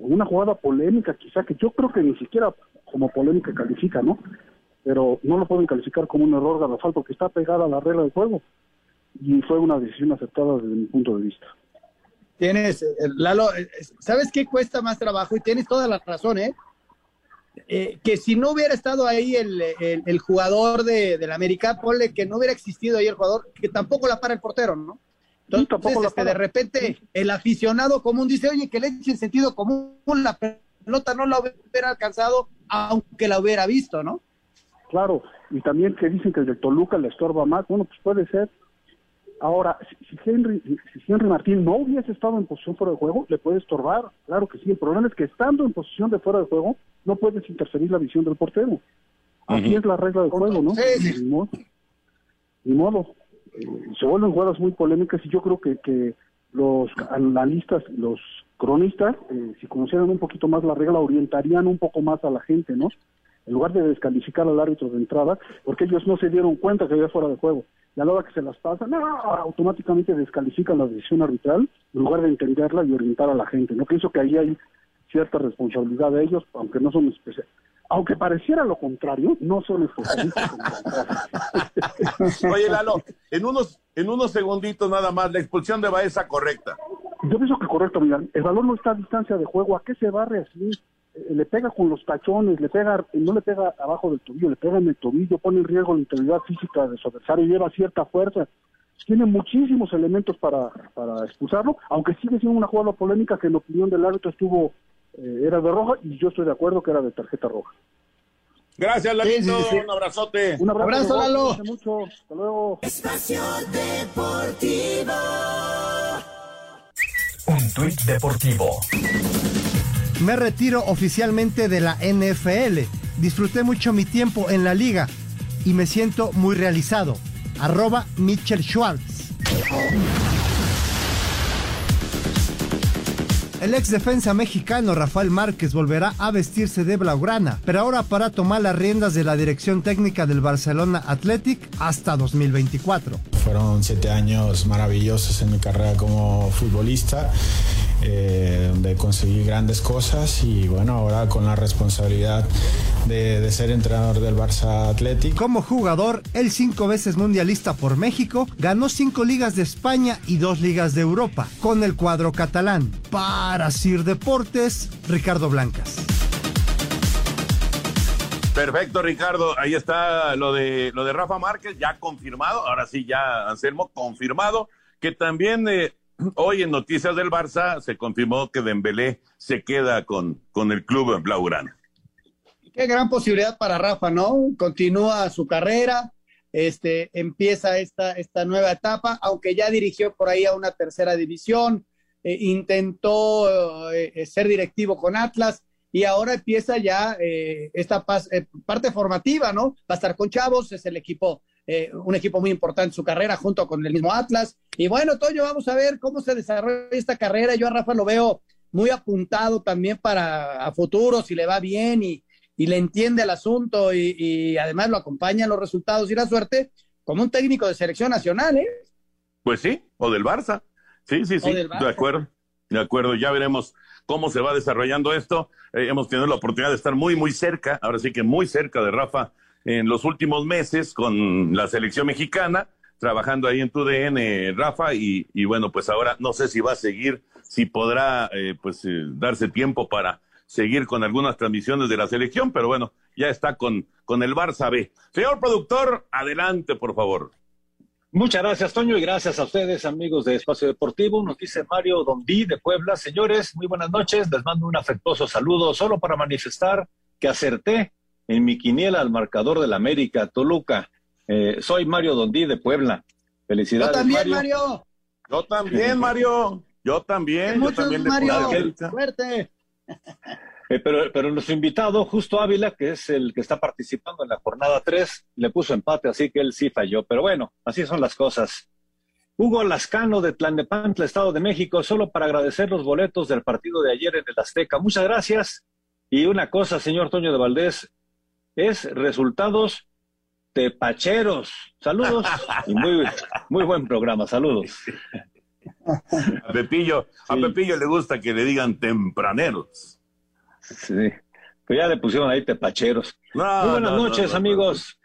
una jugada polémica, quizá que yo creo que ni siquiera como polémica califica, ¿no? Pero no lo pueden calificar como un error garrafal porque está pegada a la regla del juego y fue una decisión aceptada desde mi punto de vista. Tienes, eh, Lalo, eh, ¿sabes qué cuesta más trabajo? Y tienes toda la razón, ¿eh? Eh, que si no hubiera estado ahí el, el, el jugador de, del América, ponle que no hubiera existido ahí el jugador, que tampoco la para el portero, ¿no? Entonces, tampoco la este, de repente, el aficionado común dice, oye, que le echen sentido común, la pelota no la hubiera alcanzado, aunque la hubiera visto, ¿no? Claro, y también que dicen que el de Toluca le estorba más, bueno, pues puede ser. Ahora, si, Henry, si Henry Martín no hubiese estado en posición fuera de juego, le puede estorbar, claro que sí. El problema es que estando en posición de fuera de juego, no puedes interferir la visión del portero. Así es la regla del juego, ¿no? Ni modo. Ni modo. Eh, se vuelven jugadas muy polémicas y yo creo que, que los analistas, los cronistas, eh, si conocieran un poquito más la regla, orientarían un poco más a la gente, ¿no? En lugar de descalificar al árbitro de entrada, porque ellos no se dieron cuenta que había fuera de juego. Y a la hora que se las pasan, no, automáticamente descalifican la decisión arbitral en lugar de entenderla y orientar a la gente. No pienso que ahí hay cierta responsabilidad de ellos, aunque no son especialistas. Aunque pareciera lo contrario, no son especialistas. Oye, Lalo, en unos, en unos segunditos nada más, la expulsión de Baeza correcta. Yo pienso que correcto, mira, el balón no está a distancia de juego, ¿a qué se barre así? Eh, le pega con los tachones, le pega, no le pega abajo del tobillo, le pega en el tobillo, pone en riesgo la integridad física de su adversario, lleva cierta fuerza, tiene muchísimos elementos para, para expulsarlo, aunque sigue siendo una jugada polémica que en opinión del árbitro estuvo, eh, era de roja y yo estoy de acuerdo que era de tarjeta roja. Gracias, Lalito. Sí, sí, sí. Un abrazote. Un abrazo, Abrazo, Lalo. mucho, hasta luego. Espacio Deportivo. Un tuit deportivo. Me retiro oficialmente de la NFL. Disfruté mucho mi tiempo en la liga y me siento muy realizado. Arroba Mitchell Schwartz. El ex defensa mexicano Rafael Márquez volverá a vestirse de blaugrana, pero ahora para tomar las riendas de la dirección técnica del Barcelona Athletic hasta 2024. Fueron siete años maravillosos en mi carrera como futbolista, eh, donde conseguí grandes cosas y bueno, ahora con la responsabilidad de, de ser entrenador del Barça Athletic. Como jugador, el cinco veces mundialista por México ganó cinco ligas de España y dos ligas de Europa con el cuadro catalán. Para Sir Deportes, Ricardo Blancas. Perfecto, Ricardo. Ahí está lo de lo de Rafa Márquez, ya confirmado. Ahora sí, ya Anselmo confirmado que también eh, hoy en Noticias del Barça se confirmó que Dembélé se queda con, con el club Blaugrana. Qué gran posibilidad para Rafa, ¿no? Continúa su carrera, este, empieza esta, esta nueva etapa, aunque ya dirigió por ahí a una tercera división, eh, intentó eh, ser directivo con Atlas y ahora empieza ya eh, esta eh, parte formativa, ¿no? Va a estar con Chavos, es el equipo, eh, un equipo muy importante en su carrera junto con el mismo Atlas. Y bueno, Toño, vamos a ver cómo se desarrolla esta carrera. Yo a Rafa lo veo muy apuntado también para a futuro, si le va bien y, y le entiende el asunto y, y además lo acompañan los resultados y la suerte como un técnico de selección nacional, ¿eh? Pues sí, o del Barça. Sí, sí, sí, de acuerdo. De acuerdo, ya veremos cómo se va desarrollando esto. Eh, hemos tenido la oportunidad de estar muy, muy cerca, ahora sí que muy cerca de Rafa en los últimos meses con la selección mexicana, trabajando ahí en tu DN, Rafa, y, y bueno, pues ahora no sé si va a seguir, si podrá eh, pues eh, darse tiempo para seguir con algunas transmisiones de la selección, pero bueno, ya está con, con el Barça B. Señor productor, adelante, por favor. Muchas gracias, Toño, y gracias a ustedes, amigos de Espacio Deportivo. Nos dice Mario Dondí de Puebla. Señores, muy buenas noches. Les mando un afectuoso saludo solo para manifestar que acerté en mi quiniela al marcador del América, Toluca. Eh, soy Mario Dondí de Puebla. Felicidades, Yo también, Mario. Mario. Yo también, Mario. Yo también. Yo también le Mario. América. Suerte. Eh, pero, pero nuestro invitado, Justo Ávila, que es el que está participando en la jornada 3, le puso empate, así que él sí falló. Pero bueno, así son las cosas. Hugo Lascano de Tlanepantla, Estado de México, solo para agradecer los boletos del partido de ayer en el Azteca. Muchas gracias. Y una cosa, señor Toño de Valdés, es resultados tepacheros. Saludos y muy, muy buen programa. Saludos. A Pepillo, a Pepillo le gusta que le digan tempraneros. Sí, pues ya le pusieron ahí tepacheros. No, Muy buenas no, no, noches, no, no, amigos.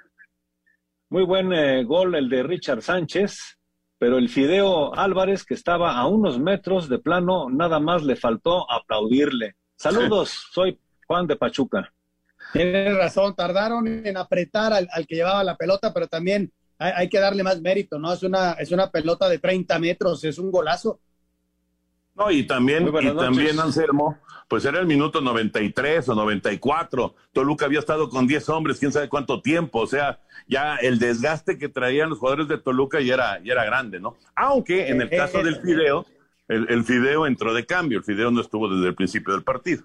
Muy buen eh, gol el de Richard Sánchez. pero el Fideo Álvarez, que estaba a unos metros de plano, nada más le faltó aplaudirle. Saludos, soy Juan de Pachuca. Tienes razón, tardaron en apretar al, que llevaba la pelota, pero también hay, que darle más mérito, ¿no? Es una, es una pelota de 30 metros, es un golazo. No, y también, y también Anselmo, pues era el minuto 93 o 94. Toluca había estado con 10 hombres, quién sabe cuánto tiempo. O sea, ya el desgaste que traían los jugadores de Toluca ya era, ya era grande, ¿no? Aunque en el caso del Fideo, el, el Fideo entró de cambio, el Fideo no estuvo desde el principio del partido.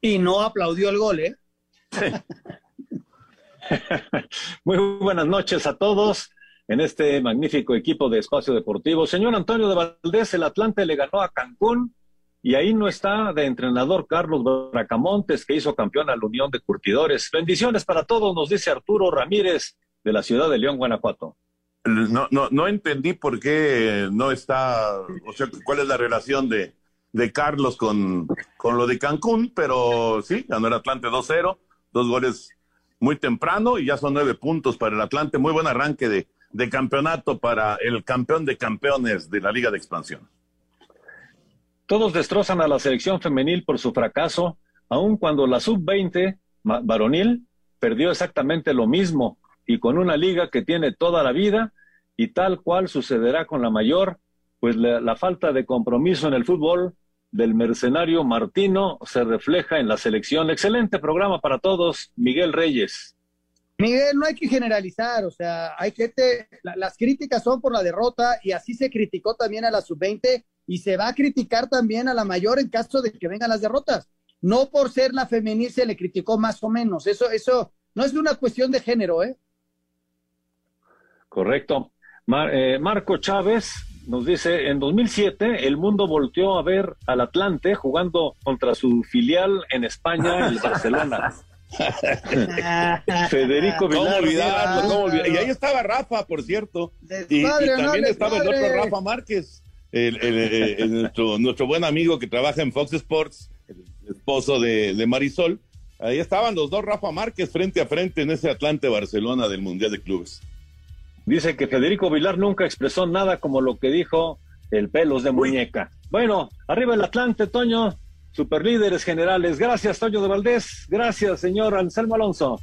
Y no aplaudió el gol, ¿eh? Muy buenas noches a todos en este magnífico equipo de Espacio Deportivo. Señor Antonio de Valdés, el Atlante le ganó a Cancún y ahí no está de entrenador Carlos Bracamontes, que hizo campeón a la Unión de Curtidores. Bendiciones para todos, nos dice Arturo Ramírez de la ciudad de León, Guanajuato. No, no, no entendí por qué no está, o sea, cuál es la relación de, de Carlos con, con lo de Cancún, pero sí, ganó el Atlante 2-0, dos goles muy temprano y ya son nueve puntos para el Atlante. Muy buen arranque de, de campeonato para el campeón de campeones de la Liga de Expansión. Todos destrozan a la selección femenil por su fracaso, aun cuando la sub-20 varonil perdió exactamente lo mismo y con una liga que tiene toda la vida y tal cual sucederá con la mayor, pues la, la falta de compromiso en el fútbol del mercenario Martino se refleja en la selección. Excelente programa para todos, Miguel Reyes. Miguel, no hay que generalizar, o sea, hay que te, las críticas son por la derrota y así se criticó también a la sub-20 y se va a criticar también a la mayor en caso de que vengan las derrotas. No por ser la femenil se le criticó más o menos, eso, eso no es una cuestión de género, ¿eh? Correcto. Eh, Marco Chávez nos dice, en 2007 el mundo volteó a ver al Atlante jugando contra su filial en España, el Barcelona. Federico Vilar. Y ahí estaba Rafa, por cierto. Y, también estaba el otro Rafa Márquez, nuestro, buen amigo que trabaja en Fox Sports, el esposo de, de, Marisol. Ahí estaban los dos Rafa Márquez frente a frente en ese Atlante Barcelona del Mundial de Clubes. Dice que Federico Vilar nunca expresó nada como lo que dijo el pelos de muñeca. Bueno, arriba el Atlante, Toño superlíderes generales. Gracias, Toño de Valdés. Gracias, señor Anselmo Alonso.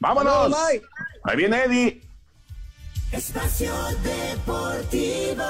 Vámonos. Ahí viene Eddie. Espacio Deportivo.